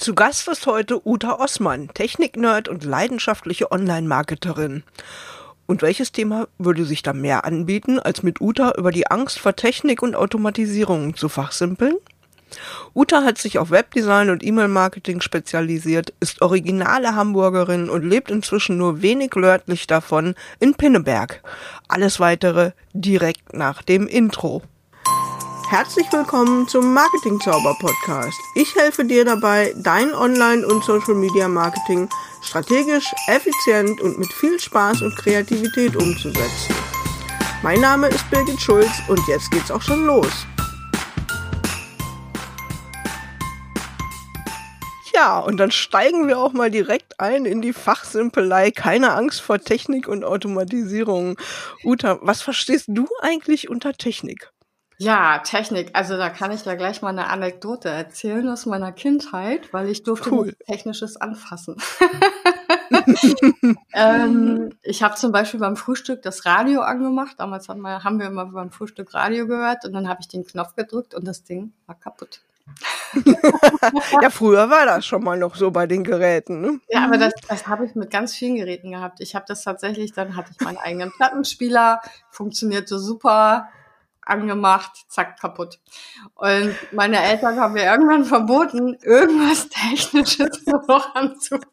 Zu Gast ist heute Uta Ossmann, Technik-Nerd und leidenschaftliche Online-Marketerin. Und welches Thema würde sich da mehr anbieten, als mit Uta über die Angst vor Technik und Automatisierung zu fachsimpeln? Uta hat sich auf Webdesign und E-Mail-Marketing spezialisiert, ist originale Hamburgerin und lebt inzwischen nur wenig nördlich davon in Pinneberg. Alles weitere direkt nach dem Intro. Herzlich willkommen zum Marketing Zauber Podcast. Ich helfe dir dabei, dein Online- und Social Media Marketing strategisch, effizient und mit viel Spaß und Kreativität umzusetzen. Mein Name ist Birgit Schulz und jetzt geht's auch schon los. Ja, und dann steigen wir auch mal direkt ein in die Fachsimpelei. Keine Angst vor Technik und Automatisierung. Uta, was verstehst du eigentlich unter Technik? Ja, Technik. Also da kann ich ja gleich mal eine Anekdote erzählen aus meiner Kindheit, weil ich durfte cool. Technisches anfassen. ähm, ich habe zum Beispiel beim Frühstück das Radio angemacht. Damals haben wir, haben wir immer beim Frühstück Radio gehört und dann habe ich den Knopf gedrückt und das Ding war kaputt. ja, früher war das schon mal noch so bei den Geräten. Ne? Ja, aber das, das habe ich mit ganz vielen Geräten gehabt. Ich habe das tatsächlich, dann hatte ich meinen eigenen Plattenspieler, funktionierte super angemacht, zack, kaputt. Und meine Eltern haben mir irgendwann verboten, irgendwas Technisches noch anzufassen.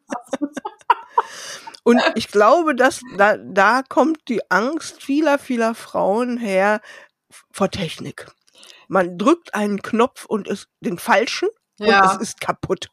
Und ich glaube, dass da, da kommt die Angst vieler, vieler Frauen her vor Technik. Man drückt einen Knopf und ist den falschen ja. und es ist kaputt.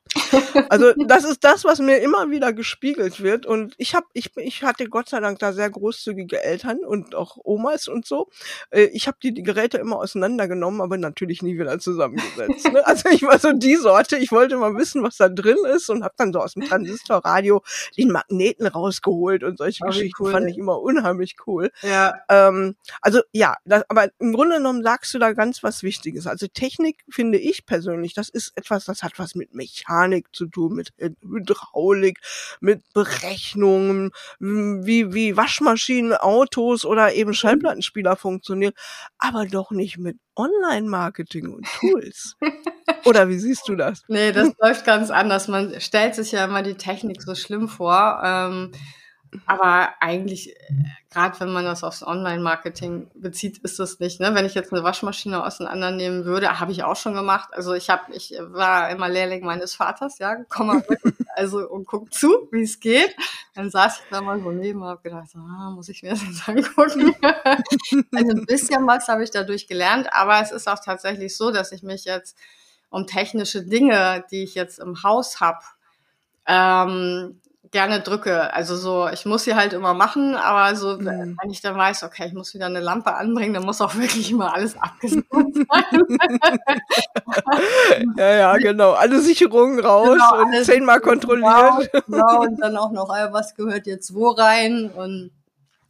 Also das ist das, was mir immer wieder gespiegelt wird. Und ich habe, ich, ich hatte Gott sei Dank da sehr großzügige Eltern und auch Omas und so. Äh, ich habe die, die Geräte immer auseinandergenommen, aber natürlich nie wieder zusammengesetzt. Ne? Also ich war so die Sorte. Ich wollte mal wissen, was da drin ist und habe dann so aus dem Transistorradio den Magneten rausgeholt und solche oh, Geschichten cool, fand ich immer unheimlich cool. Ja. Ähm, also ja, das, aber im Grunde genommen sagst du da ganz was Wichtiges. Also Technik finde ich persönlich, das ist etwas etwas, das hat was mit Mechanik zu tun, mit Hydraulik, mit Berechnungen, wie, wie Waschmaschinen, Autos oder eben mhm. Schallplattenspieler funktionieren, aber doch nicht mit Online-Marketing und Tools. Oder wie siehst du das? Nee, das läuft ganz anders. Man stellt sich ja immer die Technik so schlimm vor. Ähm, aber eigentlich, gerade wenn man das aufs Online-Marketing bezieht, ist das nicht. Ne? Wenn ich jetzt eine Waschmaschine auseinandernehmen würde, habe ich auch schon gemacht. Also ich habe, ich war immer Lehrling meines Vaters, ja, komm mal mit, also und guck zu, wie es geht. Dann saß ich da mal so neben und habe gedacht, ah, muss ich mir das jetzt angucken. also ein bisschen was habe ich dadurch gelernt, aber es ist auch tatsächlich so, dass ich mich jetzt um technische Dinge, die ich jetzt im Haus habe, ähm, gerne drücke. Also so, ich muss sie halt immer machen, aber so, mhm. wenn ich dann weiß, okay, ich muss wieder eine Lampe anbringen, dann muss auch wirklich immer alles abgesetzt sein. ja, ja, genau. Alle Sicherungen raus genau, und zehnmal kontrolliert. Raus, genau, und dann auch noch, äh, was gehört jetzt wo rein und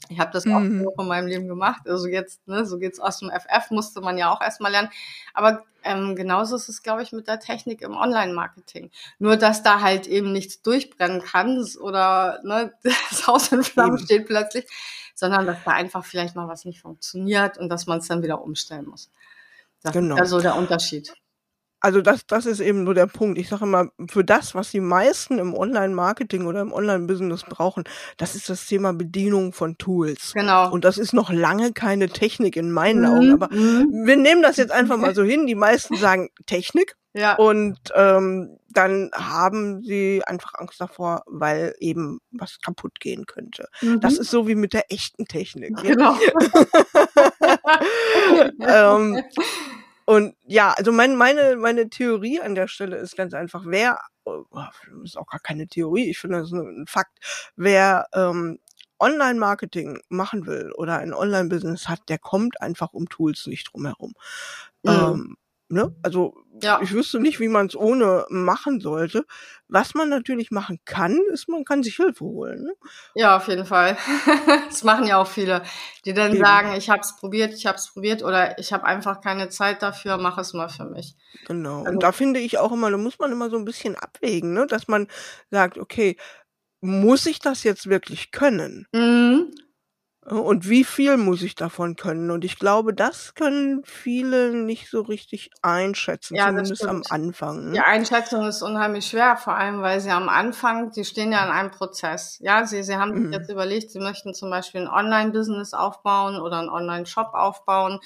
ich habe das auch mhm. in meinem Leben gemacht. Also jetzt, ne, so geht's aus dem FF, musste man ja auch erstmal lernen. Aber ähm, genauso ist es, glaube ich, mit der Technik im Online-Marketing. Nur, dass da halt eben nichts durchbrennen kann oder ne, das Haus in Flammen eben. steht plötzlich, sondern dass da einfach vielleicht mal was nicht funktioniert und dass man es dann wieder umstellen muss. Das genau. ist ja so der Unterschied also das, das ist eben nur der Punkt. Ich sage immer, für das, was die meisten im Online-Marketing oder im Online-Business brauchen, das ist das Thema Bedienung von Tools. Genau. Und das ist noch lange keine Technik in meinen mhm. Augen. Aber mhm. wir nehmen das jetzt einfach mal so hin. Die meisten sagen Technik. Ja. Und ähm, dann haben sie einfach Angst davor, weil eben was kaputt gehen könnte. Mhm. Das ist so wie mit der echten Technik. Genau. ähm, und ja, also mein, meine, meine Theorie an der Stelle ist ganz einfach, wer, oh, ist auch gar keine Theorie, ich finde das ist ein Fakt, wer ähm, Online-Marketing machen will oder ein Online-Business hat, der kommt einfach um Tools nicht drum herum. Mhm. Ähm, ne? Also ja. ich wüsste nicht, wie man es ohne machen sollte. Was man natürlich machen kann, ist, man kann sich Hilfe holen. Ne? Ja, auf jeden Fall. das machen ja auch viele, die dann Eben. sagen, ich habe es probiert, ich habe es probiert oder ich habe einfach keine Zeit dafür, mach es mal für mich. Genau. Also, Und da finde ich auch immer, da muss man immer so ein bisschen abwägen, ne? dass man sagt, okay, muss ich das jetzt wirklich können? Mhm. Und wie viel muss ich davon können? Und ich glaube, das können viele nicht so richtig einschätzen, Ja, zumindest am. Anfang. Die Ne? Einschätzung ist unheimlich schwer, vor allem, weil sie am Anfang, sie stehen ja in einem Prozess. Ja, sie, sie haben sich Mhm. jetzt überlegt, sie möchten zum Beispiel ein Online-Business aufbauen oder einen Online-Shop aufbauen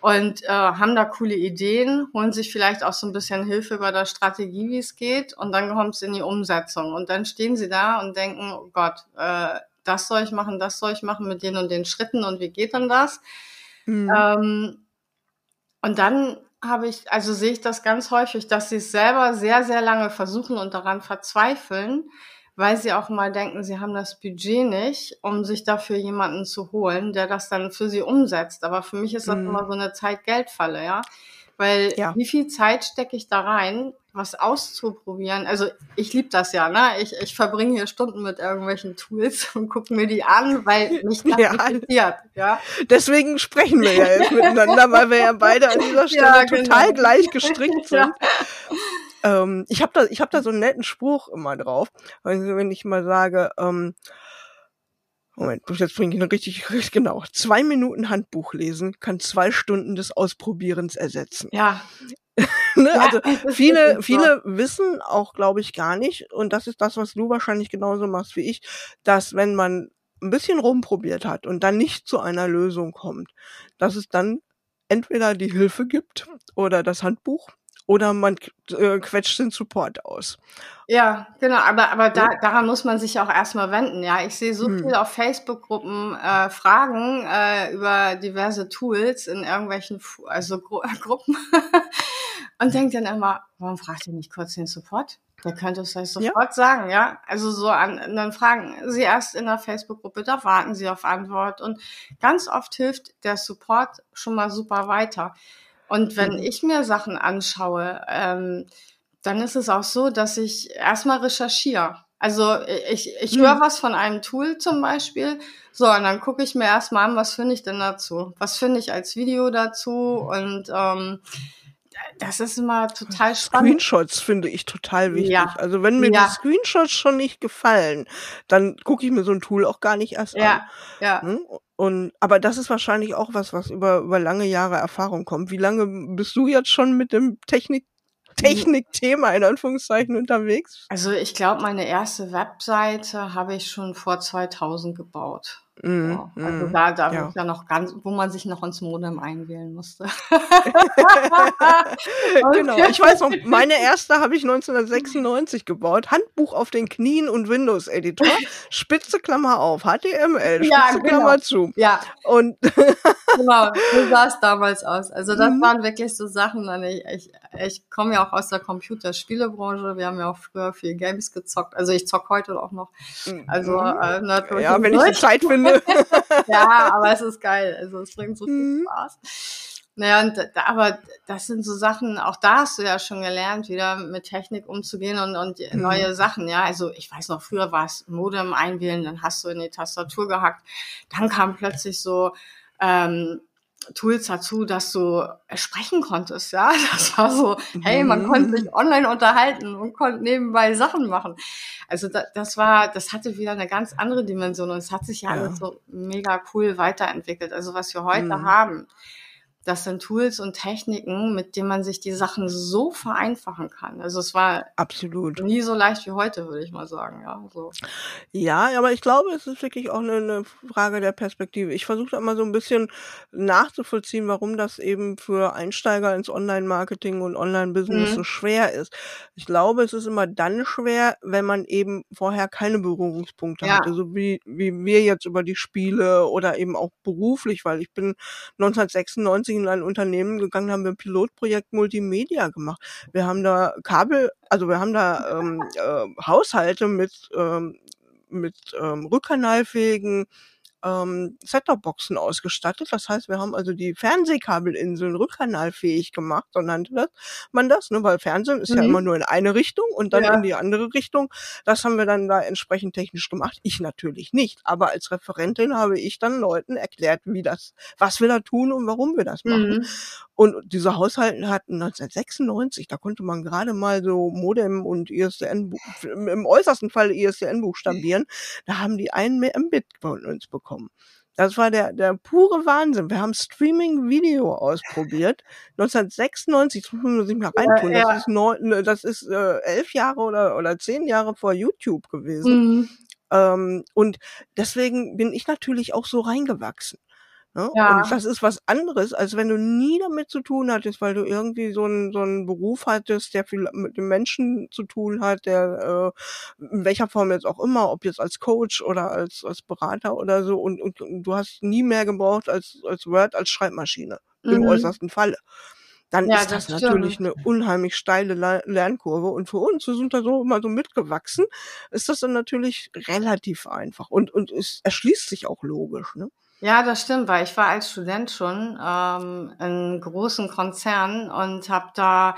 und äh, haben da coole Ideen, holen sich vielleicht auch so ein bisschen Hilfe bei der Strategie, wie es geht, und dann kommt es in die Umsetzung. Und dann stehen sie da und denken, oh Gott, äh, das soll ich machen, das soll ich machen mit den und den Schritten und wie geht denn das? Mhm. Ähm, und dann habe ich, also sehe ich das ganz häufig, dass sie es selber sehr, sehr lange versuchen und daran verzweifeln, weil sie auch mal denken, sie haben das Budget nicht, um sich dafür jemanden zu holen, der das dann für sie umsetzt. Aber für mich ist das Mhm. immer so eine Zeit-Geld-Falle, ja. Weil Ja. wie viel Zeit stecke ich da rein, was auszuprobieren? Also ich liebe das ja, ne? Ich, ich verbringe hier Stunden mit irgendwelchen Tools und gucke mir die an, weil mich das Ja. interessiert, ja. Deswegen sprechen wir ja jetzt miteinander, weil wir ja beide an dieser Stelle Ja, total genau. gleich gestrickt sind. Ja. Ähm, ich habe da, ich hab da so einen netten Spruch immer drauf, also wenn ich mal sage, ähm, Moment, jetzt bringe ich ihn richtig, richtig genau. Zwei Minuten Handbuch lesen kann zwei Stunden des Ausprobierens ersetzen. Ja, ne? Ja, also viele, viele wissen auch, glaube ich, gar nicht, und das ist das, was du wahrscheinlich genauso machst wie ich, dass wenn man ein bisschen rumprobiert hat und dann nicht zu einer Lösung kommt, dass es dann entweder die Hilfe gibt oder das Handbuch oder man äh, quetscht den Support aus. Ja, genau, aber, aber da, daran muss man sich auch erstmal wenden. Ja, ich sehe so Hm. viel auf Facebook-Gruppen äh, Fragen äh, über diverse Tools in irgendwelchen also Gru Gruppen und denke dann immer, warum fragt ihr nicht kurz den Support? Der könnte es euch Ja. sofort sagen, ja. Also so an, und dann fragen Sie erst in der Facebook-Gruppe, da warten Sie auf Antwort. Und ganz oft hilft der Support schon mal super weiter. Und wenn Mhm. ich mir Sachen anschaue, ähm, dann ist es auch so, dass ich erstmal recherchiere. Also ich, ich Mhm. höre was von einem Tool zum Beispiel, so, und dann gucke ich mir erstmal an, was finde ich denn dazu? Was finde ich als Video dazu? Und ähm, das ist immer total spannend. Screenshots finde ich total wichtig. Ja. Also wenn mir Ja. die Screenshots schon nicht gefallen, dann gucke ich mir so ein Tool auch gar nicht erst an. Ja, ja. Ne? Und aber das ist wahrscheinlich auch was, was über über lange Jahre Erfahrung kommt. Wie lange bist du jetzt schon mit dem Technik Technikthema in Anführungszeichen unterwegs? Also ich glaube, meine erste Webseite habe ich schon vor 2000 gebaut. Mhm, Ja, also mhm, da, da ja. wo ich ja noch ganz, wo man sich noch ins Modem einwählen musste. Genau. Ich weiß noch, meine erste habe ich 1996 gebaut. Handbuch auf den Knien und Windows Editor. Spitze Klammer auf. HTML. Spitze Ja, genau. Klammer zu. Ja, Und genau, so sah es damals aus. Also das Mhm. waren wirklich so Sachen, ich, ich, ich komme ja auch aus der Computerspielebranche. Wir haben ja auch früher viel Games gezockt. Also ich zock heute auch noch. Also äh, natürlich. ja, wenn ich die Zeit finde. ja, aber es ist geil. Also es bringt so viel Mhm. Spaß. Naja, und aber das sind so Sachen, auch da hast du ja schon gelernt, wieder mit Technik umzugehen und, und Mhm. neue Sachen, ja. Also ich weiß noch, früher war es Modem einwählen, dann hast du in die Tastatur gehackt. Dann kam plötzlich so ähm, Tools dazu, dass du sprechen konntest, ja. Das war so, hey, man Mhm. konnte sich online unterhalten und konnte nebenbei Sachen machen. Also da, das war, das hatte wieder eine ganz andere Dimension und es hat sich ja, Ja. alles so mega cool weiterentwickelt. Also was wir heute Mhm. haben, das sind Tools und Techniken, mit denen man sich die Sachen so vereinfachen kann. Also es war Absolut. nie so leicht wie heute, würde ich mal sagen. Ja, so. Ja, aber ich glaube, es ist wirklich auch eine, eine Frage der Perspektive. Ich versuche da immer so ein bisschen nachzuvollziehen, warum das eben für Einsteiger ins Online-Marketing und Online-Business Mhm. so schwer ist. Ich glaube, es ist immer dann schwer, wenn man eben vorher keine Berührungspunkte Ja. hatte, so wie, wie wir jetzt über die Spiele oder eben auch beruflich, weil ich bin 1996 in ein Unternehmen gegangen, haben wir ein Pilotprojekt Multimedia gemacht. Wir haben da Kabel, also wir haben da ähm, äh, Haushalte mit ähm, mit ähm, rückkanalfähigen ähm, Set-Top-Boxen ausgestattet. Das heißt, wir haben also die Fernsehkabelinseln rückkanalfähig gemacht, so nannte das, man das, ne? weil Fernsehen ist ja Mhm. immer nur in eine Richtung und dann Ja. in die andere Richtung. Das haben wir dann da entsprechend technisch gemacht. Ich natürlich nicht, aber als Referentin habe ich dann Leuten erklärt, wie das, was wir da tun und warum wir das machen. Mhm. Und diese Haushalte hatten 1996, da konnte man gerade mal so Modem und ISDN, im im äußersten Fall ISDN buchstabieren, da haben die einen Mbit von uns bekommen. Das war der, der pure Wahnsinn. Wir haben Streaming-Video ausprobiert. 1996, das muss man sich mal reintun. Ja, ja. Das ist, neun, ne, das ist äh, elf Jahre oder, oder zehn Jahre vor YouTube gewesen. Mhm. Ähm, und deswegen bin ich natürlich auch so reingewachsen. Ne? Ja. Und das ist was anderes, als wenn du nie damit zu tun hattest, weil du irgendwie so einen so einen Beruf hattest, der viel mit dem Menschen zu tun hat, der äh, in welcher Form jetzt auch immer, ob jetzt als Coach oder als als Berater oder so und, und, und du hast nie mehr gebraucht als als Word als Schreibmaschine im Mhm. äußersten Falle. Dann Ja, ist das, das natürlich eine unheimlich steile Le- Lernkurve und für uns, wir sind da so immer so mitgewachsen, ist das dann natürlich relativ einfach und und es erschließt sich auch logisch, ne? Ja, das stimmt, weil ich war als Student schon ähm, in großen Konzernen und habe da,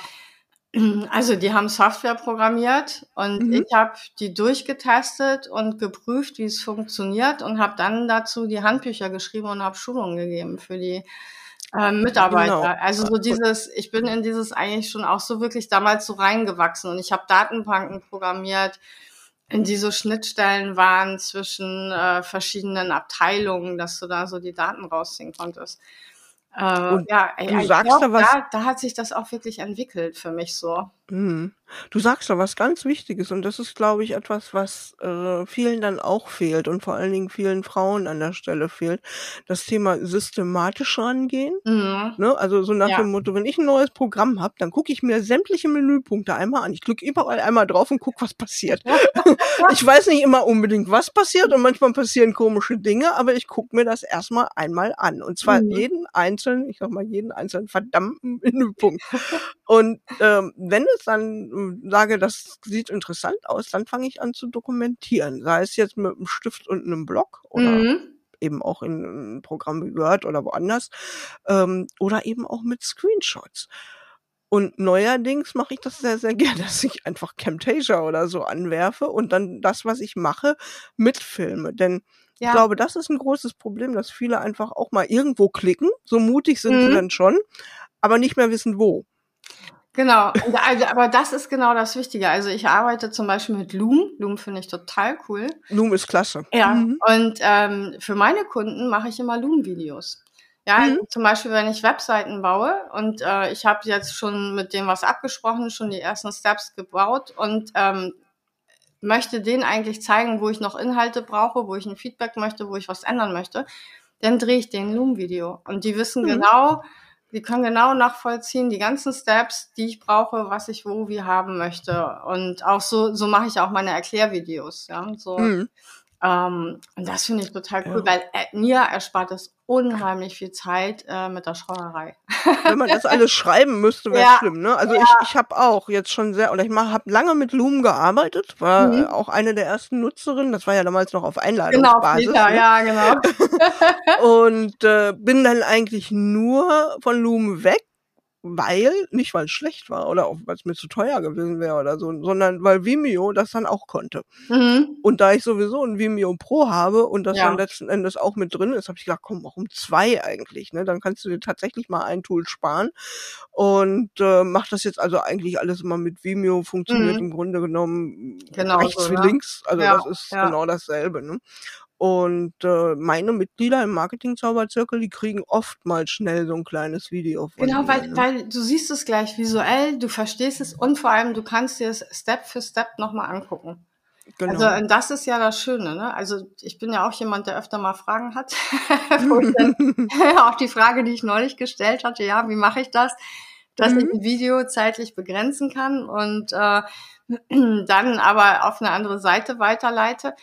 also die haben Software programmiert und Mhm. ich habe die durchgetestet und geprüft, wie es funktioniert und habe dann dazu die Handbücher geschrieben und habe Schulungen gegeben für die ähm, Mitarbeiter. Genau. Also so dieses, ich bin in dieses eigentlich schon auch so wirklich damals so reingewachsen und ich habe Datenbanken programmiert, die so Schnittstellen waren zwischen äh, verschiedenen Abteilungen, dass du da so die Daten rausziehen konntest. Äh, ja, ey, du sagst glaub, da was- da, da hat sich das auch wirklich entwickelt für mich so. Mhm. Du sagst da was ganz Wichtiges und das ist, glaube ich, etwas, was äh, vielen dann auch fehlt und vor allen Dingen vielen Frauen an der Stelle fehlt. Das Thema systematisch rangehen. Mhm. Ne? Also so nach Ja. dem Motto, wenn ich ein neues Programm habe, dann gucke ich mir sämtliche Menüpunkte einmal an. Ich klicke überall einmal drauf und gucke, was passiert. ich weiß nicht immer unbedingt, was passiert und manchmal passieren komische Dinge, aber ich gucke mir das erstmal einmal an. Und zwar Mhm. jeden einzelnen, ich sag mal, jeden einzelnen verdammten Menüpunkt. und ähm, wenn dann äh, sage, das sieht interessant aus, dann fange ich an zu dokumentieren. Sei es jetzt mit einem Stift und einem Block oder Mhm. eben auch in einem Programm wie Word oder woanders ähm, oder eben auch mit Screenshots. Und neuerdings mache ich das sehr, sehr gerne, dass ich einfach Camtasia oder so anwerfe und dann das, was ich mache, mitfilme. Denn ich Ja. glaube, das ist ein großes Problem, dass viele einfach auch mal irgendwo klicken, so mutig sind sie Mhm. dann schon, aber nicht mehr wissen, wo. Genau, also, aber das ist genau das Wichtige. Also ich arbeite zum Beispiel mit Loom. Loom finde ich total cool. Loom ist klasse. Ja, Mhm. und ähm, für meine Kunden mache ich immer Loom-Videos. Ja, Mhm. zum Beispiel, wenn ich Webseiten baue und äh, ich habe jetzt schon mit dem was abgesprochen, schon die ersten Steps gebaut und ähm, möchte denen eigentlich zeigen, wo ich noch Inhalte brauche, wo ich ein Feedback möchte, wo ich was ändern möchte, dann drehe ich den Loom-Video. Und die wissen Mhm. genau, die können genau nachvollziehen, die ganzen Steps, die ich brauche, was ich wo wie haben möchte. Und auch so, so mache ich auch meine Erklärvideos. Ja, so. Mhm. Ähm, und das finde ich total cool, Ja. weil äh, mir erspart es unheimlich viel Zeit äh, mit der Schrauerei. Wenn man das alles schreiben müsste, wäre Ja, schlimm, ne? Also ich, ich habe auch jetzt schon sehr, oder ich habe lange mit Loom gearbeitet, war Mhm. äh, auch eine der ersten Nutzerinnen, das war ja damals noch auf Genau, Einladungsbasis. Peter, ne? ja, genau. Und äh, bin dann eigentlich nur von Loom weg, weil, nicht weil es schlecht war oder auch weil es mir zu teuer gewesen wäre oder so, sondern weil Vimeo das dann auch konnte. mhm. Und da ich sowieso ein Vimeo Pro habe und das Ja. dann letzten Endes auch mit drin ist, habe ich gedacht, komm, warum zwei eigentlich? Ne? Dann kannst du dir tatsächlich mal ein Tool sparen. Und äh, mach das jetzt also eigentlich alles immer mit Vimeo, funktioniert Mhm. im Grunde genommen Genau rechts so, wie ja. links. Also Ja, das ist ja. genau dasselbe. Ne? Und äh, meine Mitglieder im Marketing-Zauberzirkel, die kriegen oftmals schnell so ein kleines Video von Genau, weil, ne? weil du siehst es gleich visuell, du verstehst es und vor allem du kannst dir es Step für Step nochmal angucken. genau. Also und das ist ja das Schöne, ne? Also ich bin ja auch jemand, der öfter mal Fragen hat. Wo ich dann, auch die Frage, die ich neulich gestellt hatte, ja, wie mache ich das? Dass Mhm. ich ein Video zeitlich begrenzen kann und äh, dann aber auf eine andere Seite weiterleite.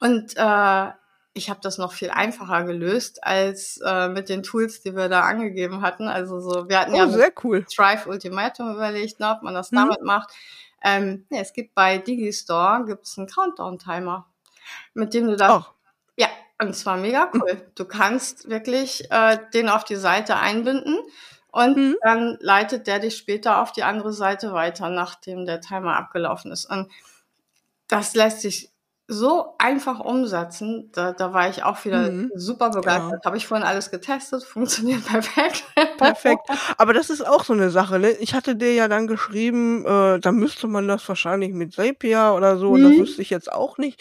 Und äh, ich habe das noch viel einfacher gelöst als äh, mit den Tools, die wir da angegeben hatten. Also so, wir hatten ja oh, sehr cool. Thrive Ultimatum überlegt, ne, ob man das Mhm. damit macht. Ähm, ja, es gibt bei Digistore gibt's einen Countdown-Timer, mit dem du das, Ach, ja, und zwar mega cool. Du kannst wirklich äh, den auf die Seite einbinden und Mhm. dann leitet der dich später auf die andere Seite weiter, nachdem der Timer abgelaufen ist. Und das lässt sich so einfach umsetzen. Da, da war ich auch wieder Mhm. super begeistert. Habe ich vorhin alles getestet, funktioniert perfekt. Perfekt. Aber das ist auch so eine Sache, ne? Ich hatte dir ja dann geschrieben, äh, da müsste man das wahrscheinlich mit Zapier oder so, und das Mhm. wüsste ich jetzt auch nicht.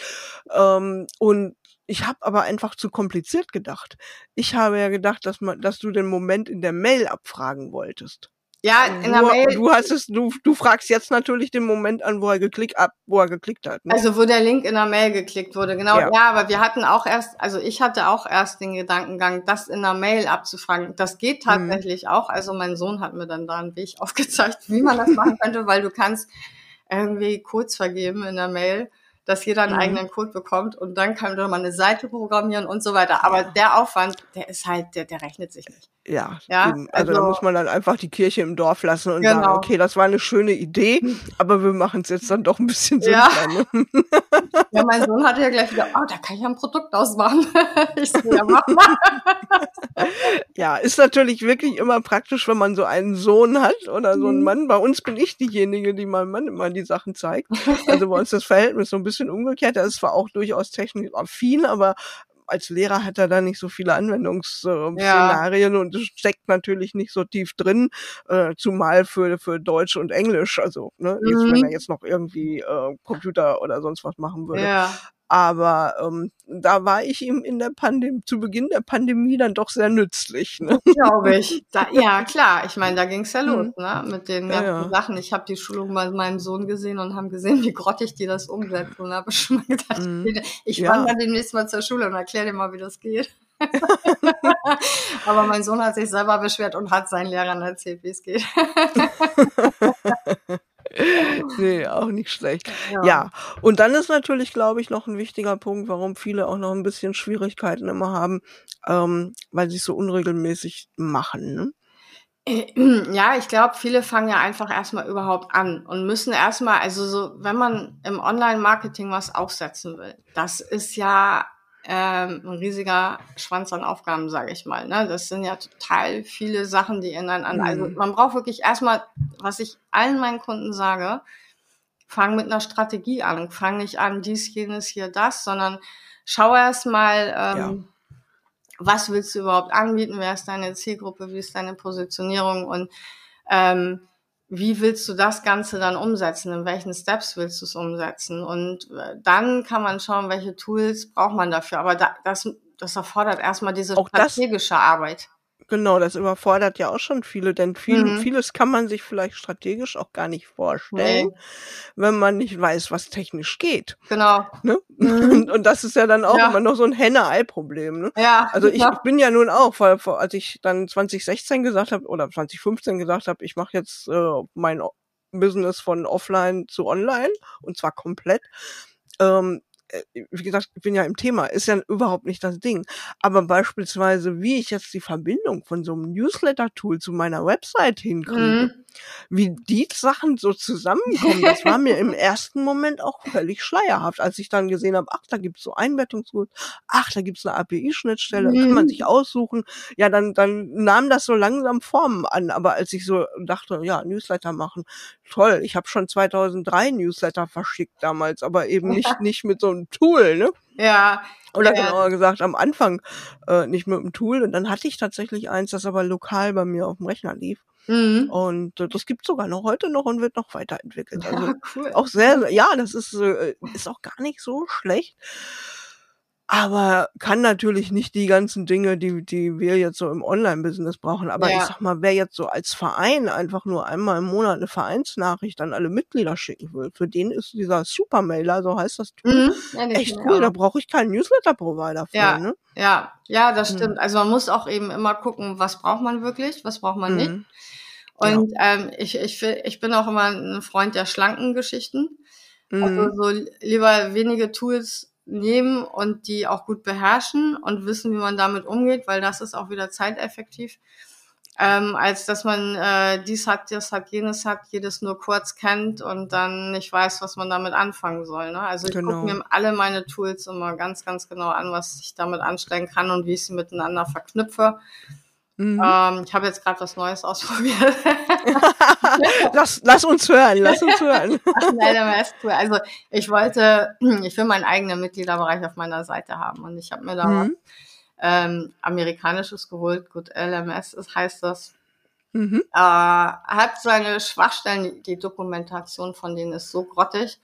Ähm, und ich habe aber einfach zu kompliziert gedacht. Ich habe ja gedacht, dass man, dass du den Moment in der Mail abfragen wolltest. Ja, in der du, Mail. Du hast es, du, du fragst jetzt natürlich den Moment an, wo er geklickt ab, wo er geklickt hat. Ne? Also wo der Link in der Mail geklickt wurde, genau. Ja. Ja. aber wir hatten auch erst, also ich hatte auch erst den Gedankengang, das in der Mail abzufragen. Das geht Mhm. tatsächlich auch. Also mein Sohn hat mir dann da einen Weg aufgezeigt, wie man das machen könnte, weil du kannst irgendwie Codes vergeben in der Mail, dass jeder einen Mhm. eigenen Code bekommt und dann kann man eine Seite programmieren und so weiter. Aber der Aufwand, der ist halt, der, der rechnet sich nicht. Ja, Ja, eben. also, da also- muss man dann einfach die Kirche im Dorf lassen und sagen, Genau. okay, das war eine schöne Idee, aber wir machen es jetzt dann doch ein bisschen Ja. simpler. Ne? Ja, mein Sohn hatte ja gleich wieder, oh, da kann ich ja ein Produkt ausmachen. Ich so, ja, mach mal. Ja, ist natürlich wirklich immer praktisch, wenn man so einen Sohn hat oder so einen Mhm. Mann. Bei uns bin ich diejenige, die meinem Mann immer die Sachen zeigt. Also bei uns das Verhältnis so ein bisschen umgekehrt. Er ist zwar auch durchaus technisch affin, aber als Lehrer hat er da nicht so viele Anwendungsszenarien und es steckt natürlich nicht so tief drin, äh, zumal für, für Deutsch und Englisch. Also, ne, jetzt, wenn Mhm. er jetzt noch irgendwie äh, Computer oder sonst was machen würde. Ja. Aber ähm, da war ich ihm in der Pandemie, zu Beginn der Pandemie dann doch sehr nützlich. Ne? Glaube ich. Da, ja, klar. Ich meine, da ging's ja los, ne? Mit den Mhm. Ja, ganzen ja. Sachen. Ich habe die Schulung bei meinem Sohn gesehen und haben gesehen, wie grottig die das umsetzen. Und habe schon mal gedacht, Mhm. ich Ja. wandere demnächst mal zur Schule und erkläre dir mal, wie das geht. Aber mein Sohn hat sich selber beschwert und hat seinen Lehrern erzählt, wie es geht. nee, auch nicht schlecht. Ja, und dann ist natürlich, glaube ich, noch ein wichtiger Punkt, warum viele auch noch ein bisschen Schwierigkeiten immer haben, ähm, weil sie es so unregelmäßig machen. Ne? Äh, Ja, ich glaube, viele fangen ja einfach erstmal überhaupt an und müssen erstmal, also so, wenn man im Online-Marketing was aufsetzen will, das ist ja ähm, ein riesiger Schwanz an Aufgaben, sage ich mal. Ne? Das sind ja total viele Sachen, die ineinander. Also Mhm. man braucht wirklich erstmal, was ich allen meinen Kunden sage, fang mit einer Strategie an. Fang nicht an, dies, jenes, hier, das, sondern schau erstmal, ähm, Ja. was willst du überhaupt anbieten, wer ist deine Zielgruppe, wie ist deine Positionierung und ähm, wie willst du das Ganze dann umsetzen, in welchen Steps willst du es umsetzen? Und äh, dann kann man schauen, welche Tools braucht man dafür, aber da, das, das erfordert erstmal diese Auch das- strategische Arbeit. Genau, das überfordert ja auch schon viele, denn viel, Mhm. vieles kann man sich vielleicht strategisch auch gar nicht vorstellen, wenn man nicht weiß, was technisch geht. Genau. Ne? Mhm. Und, das ist ja dann auch Ja. immer noch so ein Henne-Ei-Problem. Ne? Ja. Also ich, ja. ich bin ja nun auch, weil als ich dann 2016 gesagt habe oder 2015 gesagt habe, ich mache jetzt äh, mein Business von offline zu online und zwar komplett. Ähm, äh, wie gesagt, ich bin ja im Thema, ist ja überhaupt nicht das Ding. Aber beispielsweise, wie ich jetzt die Verbindung von so einem Newsletter-Tool zu meiner Website hinkriege, Mhm. wie die Sachen so zusammenkommen, das war mir im ersten Moment auch völlig schleierhaft, als ich dann gesehen habe, ach, da gibt's so Einbettungstools, ach, da gibt's eine API-Schnittstelle, kann man Mhm. sich aussuchen. Ja, dann, dann nahm das so langsam Formen an, aber als ich so dachte, ja, Newsletter machen, toll, ich habe schon 2003 Newsletter verschickt damals, aber eben nicht, nicht mit so einem Tool, ne? Ja. Oder Ja. genauer gesagt, am Anfang äh, nicht mit dem Tool und dann hatte ich tatsächlich eins, das aber lokal bei mir auf dem Rechner lief. Mhm. Und äh, das gibt's sogar noch heute noch und wird noch weiterentwickelt. Also Ja, cool. auch sehr, sehr- ja, das ist, äh, ist auch gar nicht so schlecht. Aber kann natürlich nicht die ganzen Dinge, die, die wir jetzt so im Online-Business brauchen. Aber Ja. ich sag mal, wer jetzt so als Verein einfach nur einmal im Monat eine Vereinsnachricht an alle Mitglieder schicken will, für den ist dieser Supermailer, so heißt das Tool, Mhm. Ja, echt cool. auch. Da brauche ich keinen Newsletter-Provider für. Ja. Ne? Ja, ja, das Mhm. stimmt. Also man muss auch eben immer gucken, was braucht man wirklich, was braucht man nicht. Mhm. Ja. Und ähm, ich, ich, ich bin auch immer ein Freund der schlanken Geschichten. Also so lieber wenige Tools nehmen und die auch gut beherrschen und wissen, wie man damit umgeht, weil das ist auch wieder zeiteffektiv. Ähm, als dass man äh, dies hat, das hat, jenes hat, jedes nur kurz kennt und dann nicht weiß, was man damit anfangen soll. Ne? Also ich Genau. gucke mir alle meine Tools immer ganz, ganz genau an, was ich damit anstellen kann und wie ich sie miteinander verknüpfe. Mhm. Ähm, ich habe jetzt gerade was Neues ausprobiert. lass, lass uns hören, lass uns hören. Ach, nein, aber ist cool. Also ich wollte, ich will meinen eigenen Mitgliederbereich auf meiner Seite haben und ich habe mir da was Mhm. ähm, amerikanisches geholt. Gut, LMS ist, heißt das. Mhm. Äh, hat seine Schwachstellen. Die Dokumentation von denen ist so grottig.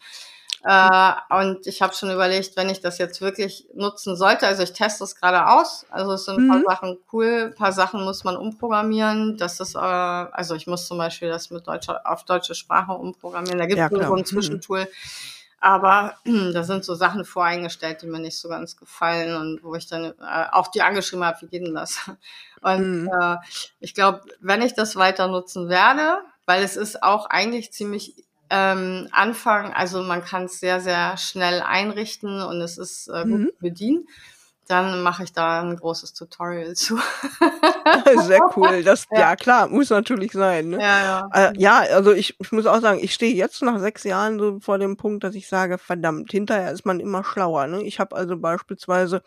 Äh, und ich habe schon überlegt, wenn ich das jetzt wirklich nutzen sollte, also ich teste es gerade aus, also es sind ein paar Mhm. Sachen cool, ein paar Sachen muss man umprogrammieren, das ist, äh, also ich muss zum Beispiel das mit deutscher, auf deutsche Sprache umprogrammieren, da gibt Ja, es so klar. ein Mhm. Zwischentool, aber da sind so Sachen voreingestellt, die mir nicht so ganz gefallen und wo ich dann äh, auch die angeschrieben habe, wie geht denn das? Und Mhm. äh, ich glaube, wenn ich das weiter nutzen werde, weil es ist auch eigentlich ziemlich ähm, Anfang, also man kann es sehr, sehr schnell einrichten und es ist äh, gut Mhm. zu bedienen, dann mache ich da ein großes Tutorial zu. Sehr cool. Das, Ja. ja. klar, muss natürlich sein. Ne? ja, ja. Äh, ja, also ich, ich muss auch sagen, ich stehe jetzt nach sechs Jahren so vor dem Punkt, dass ich sage, verdammt, hinterher ist man immer schlauer. Ne? Ich habe also beispielsweise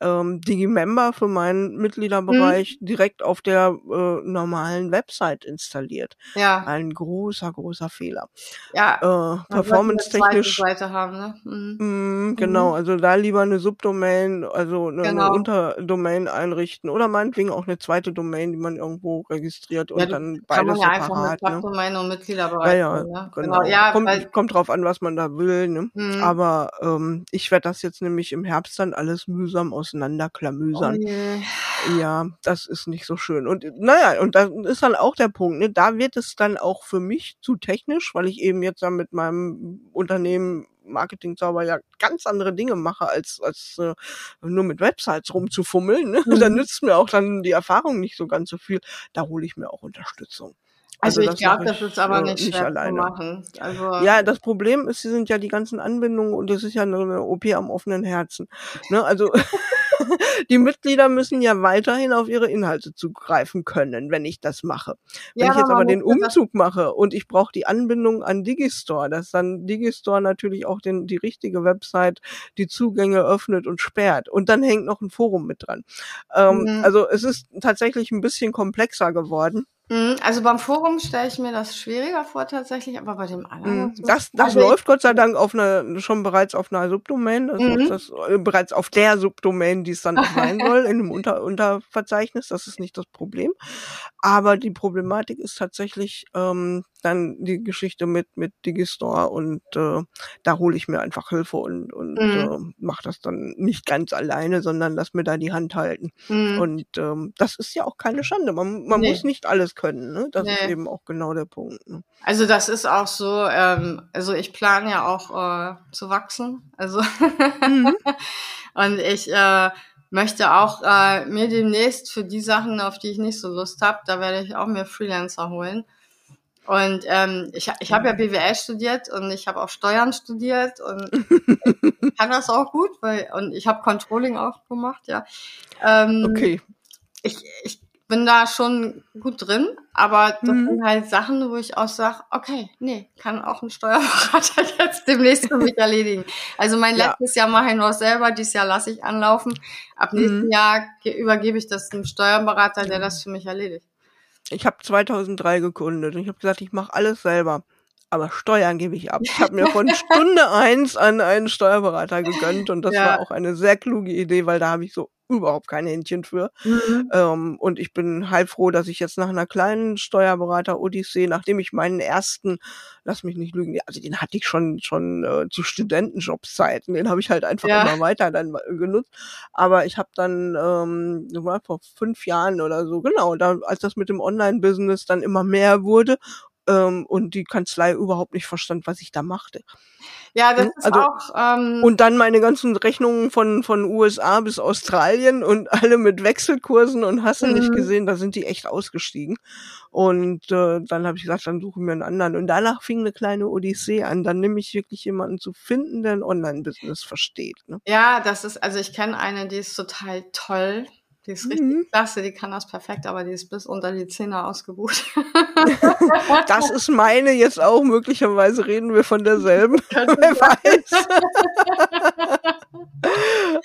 ähm, Digimember für meinen Mitgliederbereich Mhm. direkt auf der äh, normalen Website installiert. Ja, Ein großer, großer Fehler. ja. Äh, Performance-technisch zweite Seite haben, ne? Mhm. Mm, genau, also da lieber eine Subdomain, also eine, Genau. eine Unterdomain einrichten oder meinetwegen auch eine zweite Domain, die man irgendwo registriert und Ja, dann Kann beides man ja einfach separat. mit Ne? Subdomain und Ja, Mitgliederbereich ja, machen, ne? genau. Ja, kommt, kommt drauf an, was man da will. Ne? Mhm. Aber ähm, ich werde das jetzt nämlich im Herbst dann alles mühsam auseinanderklamüsern. oh je. Ja, das ist nicht so schön. Und naja, und da ist dann auch der Punkt, ne? Da wird es dann auch für mich zu technisch, weil ich eben jetzt dann mit meinem Unternehmen Marketingzauber ja ganz andere Dinge mache, als, als äh, nur mit Websites rumzufummeln. Ne? Da Mhm. nützt mir auch dann die Erfahrung nicht so ganz so viel. Da hole ich mir auch Unterstützung. Also, ich das glaube, das ich, ist aber äh, nicht nicht schwer alleine. zu machen. Also, Ja, das Problem ist, sie sind ja die ganzen Anbindungen und das ist ja eine, OP am offenen Herzen. Ne? Also die Mitglieder müssen ja weiterhin auf ihre Inhalte zugreifen können, wenn ich das mache. Wenn ja, ich jetzt aber den Umzug mache und ich brauche die Anbindung an Digistore, dass dann Digistore natürlich auch den, die richtige Website die Zugänge öffnet und sperrt. Und dann hängt noch ein Forum mit dran. Ähm, Mhm. Also es ist tatsächlich ein bisschen komplexer geworden. Mhm, Also beim Forum stelle ich mir das schwieriger vor tatsächlich, aber bei dem anderen. Mm, Das, das Also läuft Gott sei Dank auf einer, schon bereits auf einer Subdomain, das Mhm. ist das, äh, bereits auf der Subdomain, die es dann auch sein soll, in einem Unter Unterverzeichnis, das ist nicht das Problem. Aber die Problematik ist tatsächlich ähm, dann die Geschichte mit, mit Digistore und äh, da hole ich mir einfach Hilfe und, und Mhm. äh, mache das dann nicht ganz alleine, sondern lass mir da die Hand halten. Mhm. Und ähm, das ist ja auch keine Schande. Man, man Nee. muss nicht alles können. Ne? Das ist Nee. eben auch genau der Punkt. Ne? Also das ist auch so, ähm, also ich plane ja auch äh, zu wachsen. Also Mhm. und ich äh, möchte auch äh, mir demnächst für die Sachen, auf die ich nicht so Lust habe, da werde ich auch mir Freelancer holen. Und ähm, ich, ich habe ja BWL studiert und ich habe auch Steuern studiert und kann das auch gut, weil und ich habe Controlling auch gemacht, ja. Ähm, Okay. ich, ich bin da schon gut drin, aber das Mhm. sind halt Sachen, wo ich auch sage, okay, nee, kann auch ein Steuerberater jetzt demnächst für mich erledigen. Also mein Ja. letztes Jahr mache ich noch selber, dieses Jahr lasse ich anlaufen. Ab nächsten Mhm. Jahr ge- übergebe ich das einem Steuerberater, der das für mich erledigt. Ich habe 2003 gegründet und ich habe gesagt, ich mache alles selber. Aber Steuern gebe ich ab. Ich habe mir von Stunde eins an einen Steuerberater gegönnt und das Ja. war auch eine sehr kluge Idee, weil da habe ich so überhaupt kein Händchen für. Ähm, und ich bin heilfroh, dass ich jetzt nach einer kleinen Steuerberater-Odyssee, nachdem ich meinen ersten, lass mich nicht lügen, also den hatte ich schon schon äh, zu Studentenjobszeiten, den habe ich halt einfach Ja. immer weiter dann genutzt. Aber ich habe dann, ähm, das war vor fünf Jahren oder so, genau, da, als das mit dem Online-Business dann immer mehr wurde ähm, und die Kanzlei überhaupt nicht verstand, was ich da machte. Ja, das Hm, ist also- auch, ähm, Und dann meine ganzen Rechnungen von, von USA bis Australien und alle mit Wechselkursen und hast du nicht Mhm. gesehen, da sind die echt ausgestiegen. Und äh, dann habe ich gesagt, dann suche ich mir einen anderen. Und danach fing eine kleine Odyssee an. Dann nehme ich wirklich jemanden zu finden, der ein Online-Business versteht. Ne? ja, das ist, also ich kenne eine, die ist total toll. Die ist richtig Mhm. klasse, die kann das perfekt, aber die ist bis unter die Zähne ausgebucht. Das ist meine jetzt auch. Möglicherweise reden wir von derselben. Wer weiß.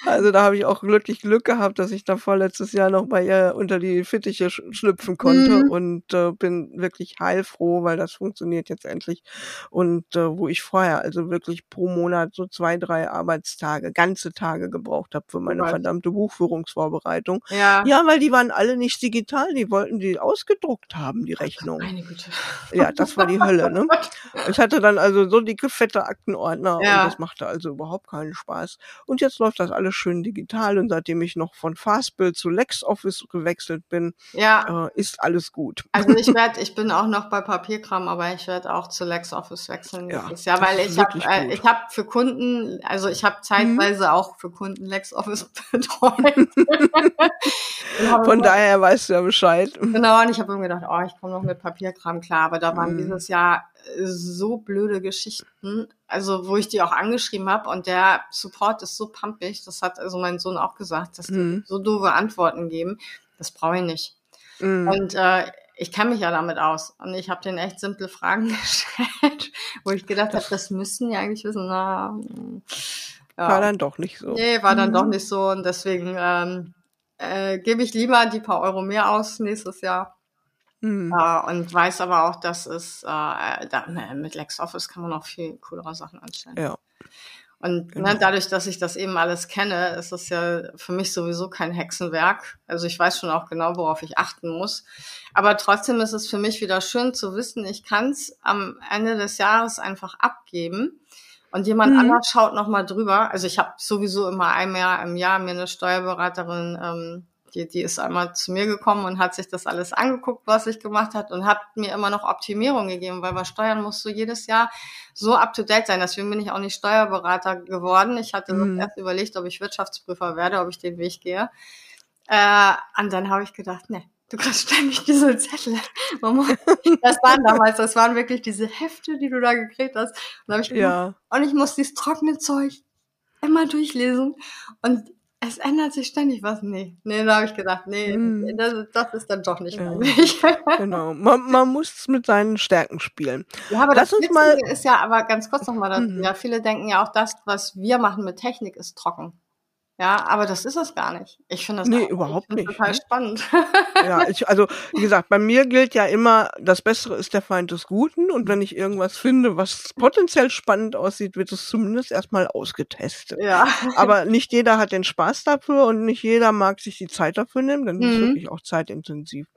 Also da habe ich auch glücklich Glück gehabt, dass ich da vorletztes Jahr noch bei ihr unter die Fittiche sch- schlüpfen konnte Mhm. und äh, bin wirklich heilfroh, weil das funktioniert jetzt endlich. Und äh, wo ich vorher also wirklich pro Monat so zwei, drei Arbeitstage, ganze Tage gebraucht habe für meine Right. verdammte Buchführungsvorbereitung, Ja. Ja, weil die waren alle nicht digital, die wollten die ausgedruckt haben, die Rechnung. Meine Güte. Ja, das war die Hölle, ne? Ich hatte dann also so dicke, fette Aktenordner Ja. und das machte also überhaupt keinen Spaß. Und jetzt läuft das alles schön digital und seitdem ich noch von Fastbill zu LexOffice gewechselt bin, Ja, äh, ist alles gut. also ich werde, ich bin auch noch bei Papierkram, aber ich werde auch zu LexOffice wechseln Ja, nächstes Jahr, weil ich habe äh, ich habe für Kunden, also ich habe zeitweise auch für Kunden LexOffice betreut. Von daher weißt du ja Bescheid. Genau, und ich habe immer gedacht, oh, ich komme noch mit Papierkram klar, aber da waren Mhm. dieses Jahr so blöde Geschichten, also wo ich die auch angeschrieben habe und der Support ist so pumpig, das hat also mein Sohn auch gesagt, dass die Mhm. so doofe Antworten geben, das brauche ich nicht. Mhm. Und äh, ich kenne mich ja damit aus und ich habe denen echt simple Fragen gestellt, wo ich gedacht habe, das müssten die eigentlich wissen. Na, mm, ja. War dann doch nicht so. Nee, war dann Mhm. doch nicht so und deswegen ähm, äh, gebe ich lieber die paar Euro mehr aus nächstes Jahr. Mhm. Äh, und weiß aber auch, dass es äh, da, ne, mit LexOffice kann man auch viel coolere Sachen anstellen. Ja. Und Genau. ne, dadurch, dass ich das eben alles kenne, ist es ja für mich sowieso kein Hexenwerk. Also ich weiß schon auch genau, worauf ich achten muss. Aber trotzdem ist es für mich wieder schön zu wissen, ich kann es am Ende des Jahres einfach abgeben. Und jemand Mhm. anders schaut nochmal drüber. Also ich habe sowieso immer einmal im Jahr mir eine Steuerberaterin, ähm, die, die ist einmal zu mir gekommen und hat sich das alles angeguckt, was ich gemacht hat und hat mir immer noch Optimierung gegeben, weil bei Steuern musst du jedes Jahr so up to date sein. Deswegen bin ich auch nicht Steuerberater geworden. Ich hatte Mhm. erst überlegt, ob ich Wirtschaftsprüfer werde, ob ich den Weg gehe. Äh, und dann habe ich gedacht, nee, du kriegst ständig diese Zettel. Das waren damals, das waren wirklich diese Hefte, die du da gekriegt hast. Und ich gedacht, Ja. und ich muss dieses trockene Zeug immer durchlesen. Und es ändert sich ständig was. Nee, nee, da habe ich gedacht, nee, Mhm. das, das ist dann doch nicht Ja. möglich. Genau. Man, man muss mit seinen Stärken spielen. Ja, aber Lass das uns mal- ist ja, aber ganz kurz nochmal Mhm. ja, viele denken ja auch, das, was wir machen mit Technik, ist trocken. Ja, aber das ist es gar nicht. Ich finde das Nee, überhaupt nicht, total ne? spannend. Ja, ich, also wie gesagt, bei mir gilt ja immer, das Bessere ist der Feind des Guten und wenn ich irgendwas finde, was potenziell spannend aussieht, wird es zumindest erstmal ausgetestet. ja. Aber nicht jeder hat den Spaß dafür und nicht jeder mag sich die Zeit dafür nehmen, denn das ist Mhm. wirklich auch zeitintensiv.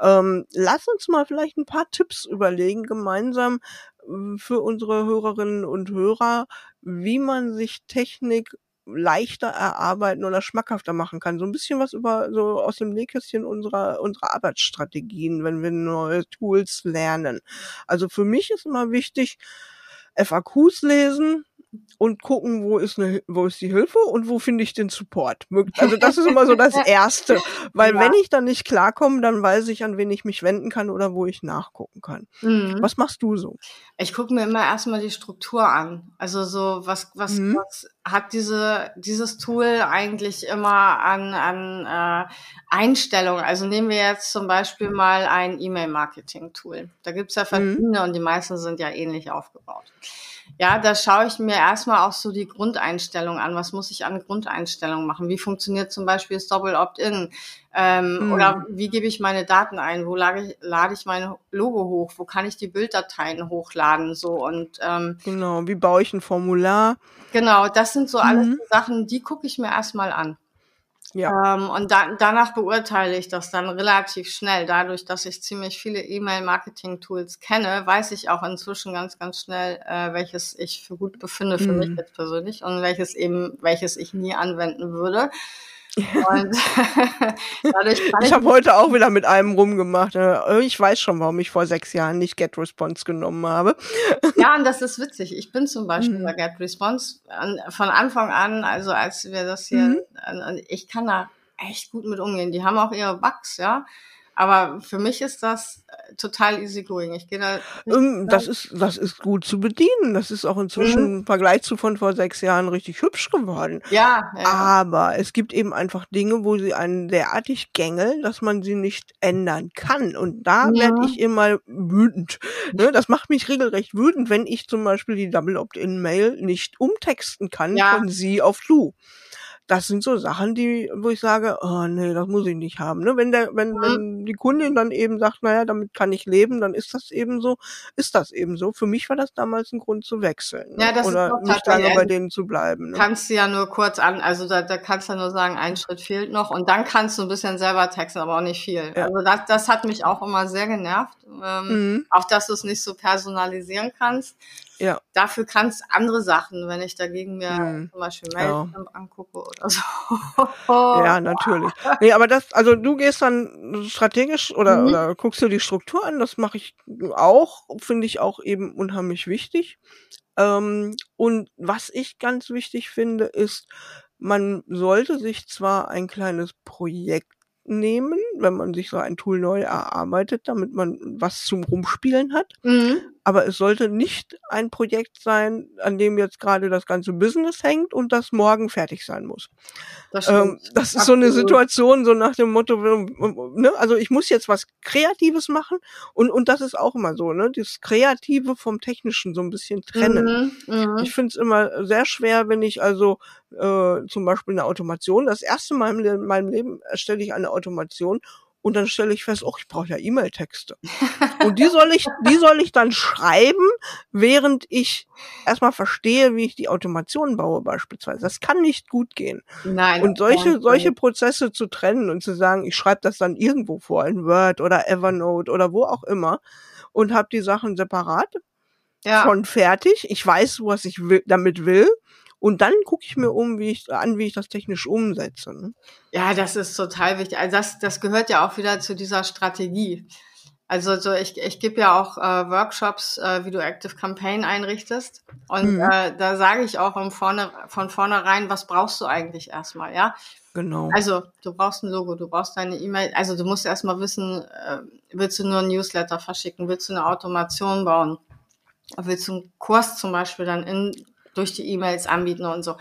Ähm, lass uns mal vielleicht ein paar Tipps überlegen, gemeinsam äh, für unsere Hörerinnen und Hörer, wie man sich Technik leichter erarbeiten oder schmackhafter machen kann. So ein bisschen was über so aus dem Nähkästchen unserer unserer Arbeitsstrategien, wenn wir neue Tools lernen. Also für mich ist immer wichtig, FAQs lesen und gucken, wo ist eine, wo ist die Hilfe und wo finde ich den Support. Also das ist immer so das Erste, weil Ja. wenn ich dann nicht klarkomme, dann weiß ich, an wen ich mich wenden kann oder wo ich nachgucken kann. Mhm. Was machst du so? Ich gucke mir immer erstmal die Struktur an. Also so, was, was, Mhm. was hat diese, dieses Tool eigentlich immer an, an äh, Einstellungen? Also nehmen wir jetzt zum Beispiel mal ein E-Mail-Marketing-Tool. Da gibt's ja verschiedene und die meisten sind ja ähnlich aufgebaut. Ja, da schaue ich mir erstmal auch so die Grundeinstellung an. Was muss ich an Grundeinstellungen machen? Wie funktioniert zum Beispiel das Double Opt-in? Ähm, Mhm. Oder wie gebe ich meine Daten ein? Wo lade ich, lade ich mein Logo hoch? Wo kann ich die Bilddateien hochladen? So und ähm, Genau, wie baue ich ein Formular? genau, das sind so alles Mhm. Sachen, die gucke ich mir erstmal an. Ja. Ähm, und da, danach beurteile ich das dann relativ schnell. Dadurch, dass ich ziemlich viele E-Mail-Marketing-Tools kenne, weiß ich auch inzwischen ganz, ganz schnell, äh, welches ich für gut befinde, für Mhm. mich jetzt persönlich und welches eben, welches ich nie anwenden würde. Und dadurch Ich habe heute auch wieder mit einem rumgemacht. äh, Ich weiß schon, warum ich vor sechs Jahren nicht GetResponse genommen habe. ja, und das ist witzig. Ich bin zum Beispiel Mhm. bei GetResponse an, von Anfang an, also als wir das hier, Mhm. ich kann da echt gut mit umgehen. Die haben auch ihre Bugs, ja. Aber für mich ist das äh, total easygoing. Ich gehe da Ähm, Das ist, das ist gut zu bedienen. Das ist auch inzwischen Mhm. im Vergleich zu von vor sechs Jahren richtig hübsch geworden. Ja, ja. Aber es gibt eben einfach Dinge, wo sie einen derartig gängeln, dass man sie nicht ändern kann. Und da Ja. werde ich immer wütend. Ne, das macht mich regelrecht wütend, wenn ich zum Beispiel die Double Opt-in-Mail nicht umtexten kann Ja. von sie auf du. Das sind so Sachen, die, wo ich sage, oh nee, das muss ich nicht haben. Ne? Wenn der, wenn, wenn die Kundin dann eben sagt, naja, damit kann ich leben, dann ist das eben so, ist das eben so. Für mich war das damals ein Grund zu wechseln. Ne? Ja, das ist Oder auch nicht lange bei denen zu bleiben. Ne? kannst du ja nur kurz an, also da, da kannst du ja nur sagen, ein Schritt fehlt noch und dann kannst du ein bisschen selber texten, aber auch nicht viel. Ja. Also das, das hat mich auch immer sehr genervt. Ähm, Mhm. Auch dass du es nicht so personalisieren kannst. Ja. Dafür kannst andere Sachen, wenn ich dagegen mir Mhm. zum Beispiel Ja. Mailstamp angucke oder so. Ja, natürlich. Nee, aber das, also du gehst dann strategisch oder, Mhm. oder guckst dir die Struktur an, das mache ich auch, finde ich auch eben unheimlich wichtig. Ähm, und was ich ganz wichtig finde, ist, man sollte sich zwar ein kleines Projekt nehmen, wenn man sich so ein Tool neu erarbeitet, damit man was zum Rumspielen hat. Mhm. Aber es sollte nicht ein Projekt sein, an dem jetzt gerade das ganze Business hängt und das morgen fertig sein muss. Das Ähm, das ist so eine. Situation, so nach dem Motto, ne, also ich muss jetzt was Kreatives machen und, und das ist auch immer so, ne, das Kreative vom Technischen so ein bisschen trennen. Mhm. Mhm. Ich finde es immer sehr schwer, wenn ich also äh, zum Beispiel eine Automation, das erste Mal in meinem Leben erstelle ich eine Automation und dann stelle ich fest, oh, ich brauche ja E-Mail-Texte. und die soll ich, die soll ich dann schreiben, während ich erstmal verstehe, wie ich die Automation baue beispielsweise. Das kann nicht gut gehen. Nein. Und solche, solche Prozesse zu trennen und zu sagen, ich schreibe das dann irgendwo vor, in Word oder Evernote oder wo auch immer und habe die Sachen separat ja. schon fertig. Ich weiß, was ich will, damit will. Und dann gucke ich mir um, wie ich an, wie ich das technisch umsetze. Ne? Ja, das ist total wichtig. Also das, das gehört ja auch wieder zu dieser Strategie. Also so ich, ich gebe ja auch äh, Workshops, äh, wie du Active Campaign einrichtest. Und Mhm. äh, da sage ich auch von, vorne, von vornherein, was brauchst du eigentlich erstmal, ja? Genau. Also du brauchst ein Logo, du brauchst deine E-Mail. Also du musst erstmal wissen, äh, willst du nur ein Newsletter verschicken, willst du eine Automation bauen, willst du einen Kurs zum Beispiel dann in durch die E-Mails anbieten und so.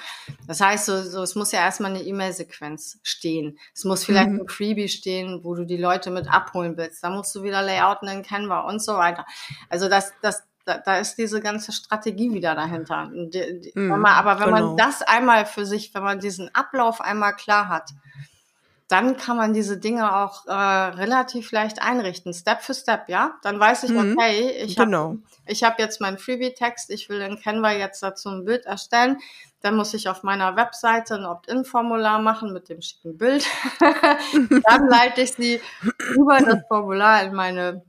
Das heißt, so, so, es muss ja erstmal eine E-Mail-Sequenz stehen. Es muss vielleicht Mhm. ein Freebie stehen, wo du die Leute mit abholen willst. Da musst du wieder Layouten in Canva und so weiter. Also das, das, da, da ist diese ganze Strategie wieder dahinter. Die- die- Mhm, man, aber wenn genau. man das einmal für sich, wenn man diesen Ablauf einmal klar hat, dann kann man diese Dinge auch äh, relativ leicht einrichten, Step für Step, ja. Dann weiß ich, Mhm, okay, ich habe genau. ich habe jetzt meinen Freebie-Text, ich will in Canva jetzt dazu ein Bild erstellen. Dann muss ich auf meiner Webseite ein Opt-in-Formular machen mit dem schicken Bild. Dann leite ich sie über das Formular in meine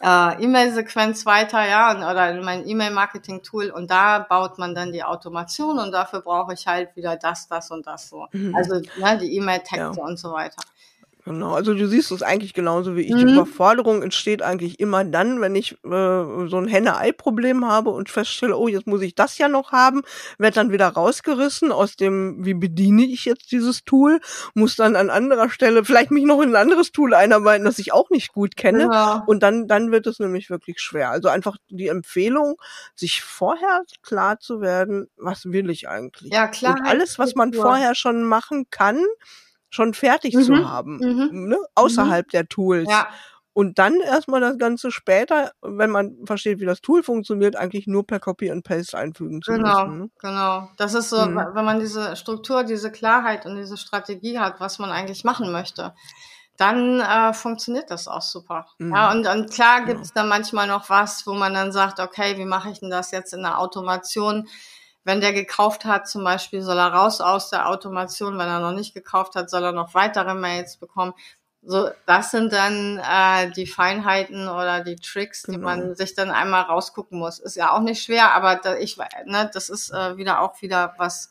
äh, E-Mail-Sequenz weiter, ja, oder in mein E-Mail-Marketing-Tool und da baut man dann die Automation und dafür brauche ich halt wieder das, das und das so. Mhm. Also ne, die E-Mail-Texte Ja. und so weiter. Genau, also du siehst es eigentlich genauso wie ich. Mhm. Die Überforderung entsteht eigentlich immer dann, wenn ich äh, so ein Henne-Ei-Problem habe und feststelle, oh, jetzt muss ich das ja noch haben, werde dann wieder rausgerissen aus dem, wie bediene ich jetzt dieses Tool, muss dann an anderer Stelle vielleicht mich noch in ein anderes Tool einarbeiten, das ich auch nicht gut kenne. Ja. Und dann, dann wird es nämlich wirklich schwer. Also einfach die Empfehlung, sich vorher klar zu werden, was will ich eigentlich? Ja, Klarheit Und alles, was man Struktur. vorher schon machen kann, schon fertig Mhm, zu haben, mhm. ne? außerhalb der Tools. Ja, Und dann erstmal das Ganze später, wenn man versteht, wie das Tool funktioniert, eigentlich nur per Copy and Paste einfügen zu Genau, müssen. Ne? genau. Das ist so, Mhm. wenn man diese Struktur, diese Klarheit und diese Strategie hat, was man eigentlich machen möchte, dann äh, funktioniert das auch super. Mhm. Ja, und, und klar Genau. gibt es dann manchmal noch was, wo man dann sagt, okay, wie mache ich denn das jetzt in der Automation? Wenn der gekauft hat, zum Beispiel, soll er raus aus der Automation. Wenn er noch nicht gekauft hat, soll er noch weitere Mails bekommen. So, das sind dann äh, die Feinheiten oder die Tricks, die Genau. man sich dann einmal rausgucken muss. Ist ja auch nicht schwer, aber da, ich, ne, das ist äh, wieder auch wieder was,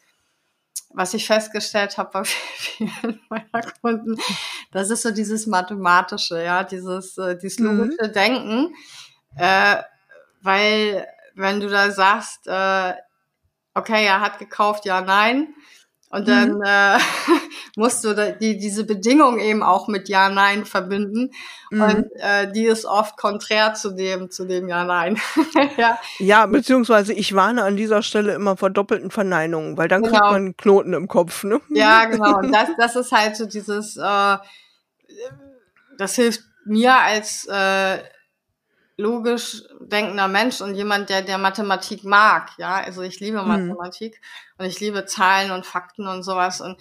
was ich festgestellt habe bei vielen meiner Kunden. Das ist so dieses mathematische, ja, dieses, äh, dieses Mhm. logische Denken, äh, weil wenn du da sagst, äh, okay, er hat gekauft, ja, nein. Und dann äh, musst du die, diese Bedingung eben auch mit Ja, Nein verbinden. Mhm. Und äh, die ist oft konträr zu dem, zu dem Ja, Nein. ja, Ja, beziehungsweise ich warne an dieser Stelle immer vor doppelten Verneinungen, weil dann kriegt Genau. man einen Knoten im Kopf. Ne? ja, genau. Und das, das ist halt so dieses, äh, das hilft mir als äh, logisch denkender Mensch und jemand, der der Mathematik mag. Ja, also ich liebe Mhm. Mathematik und ich liebe Zahlen und Fakten und sowas. Und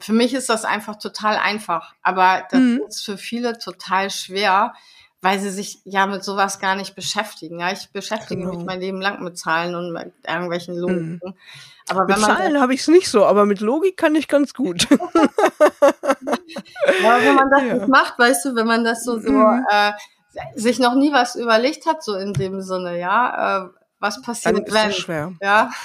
für mich ist das einfach total einfach. Aber das Mhm. ist für viele total schwer, weil sie sich ja mit sowas gar nicht beschäftigen. Ja, ich beschäftige mich Genau. mein Leben lang mit Zahlen und mit irgendwelchen Mhm. Logiken. Aber Mit Zahlen habe ich es nicht so, aber mit Logik kann ich ganz gut. Ja, wenn man das Ja. nicht macht, weißt du, wenn man das so, so Mhm. äh, sich noch nie was überlegt hat, so in dem Sinne, ja, äh, was Dann passiert, ist wenn, das schwer. ja.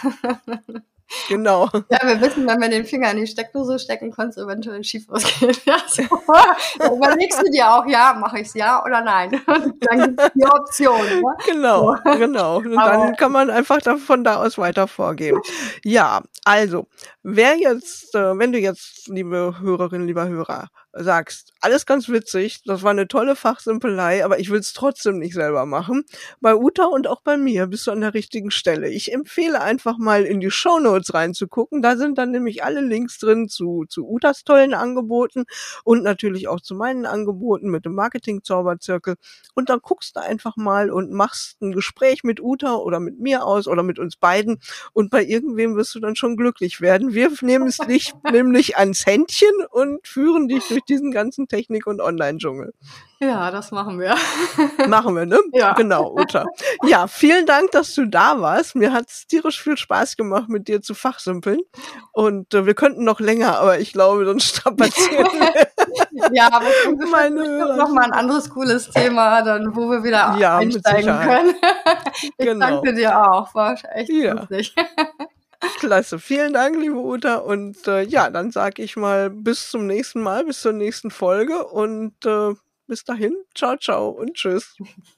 Genau. Ja, wir wissen, wenn wir den Finger in die Steckdose stecken, kann es eventuell schief ausgehen. Ja, so. Überlegst du dir auch, ja, mache ich es ja oder nein. Dann gibt es die Option. Ne? Genau, genau. Und Aber- dann kann man einfach von da aus weiter vorgehen. Ja, also, wer jetzt, äh, wenn du jetzt, liebe Hörerin, lieber Hörer, sagst, alles ganz witzig, das war eine tolle Fachsimpelei, aber ich will es trotzdem nicht selber machen. Bei Uta und auch bei mir bist du an der richtigen Stelle. Ich empfehle einfach mal in die Shownotes reinzugucken. Da sind dann nämlich alle Links drin zu, zu Utas tollen Angeboten und natürlich auch zu meinen Angeboten mit dem Marketing-Zauberzirkel. Und dann guckst du einfach mal und machst ein Gespräch mit Uta oder mit mir aus oder mit uns beiden. Und bei irgendwem wirst du dann schon glücklich werden. Wir nehmen es dich nämlich ans Händchen und führen dich durch diesen ganzen Technik- und Online-Dschungel. Ja, das machen wir. Machen wir, ne? Ja. Genau, Uta. Ja, vielen Dank, dass du da warst. Mir hat es tierisch viel Spaß gemacht, mit dir zu fachsimpeln. Und äh, wir könnten noch länger, aber ich glaube, sonst strapazieren wir. Ja, aber es Meine noch mal ein anderes cooles Thema, dann wo wir wieder Ja, einsteigen können. Ich Genau. danke dir auch, war echt Ja. lustig. Klasse. Vielen Dank, liebe Uta. Und äh, ja, dann sage ich mal bis zum nächsten Mal, bis zur nächsten Folge. Und äh, bis dahin, ciao, ciao und tschüss.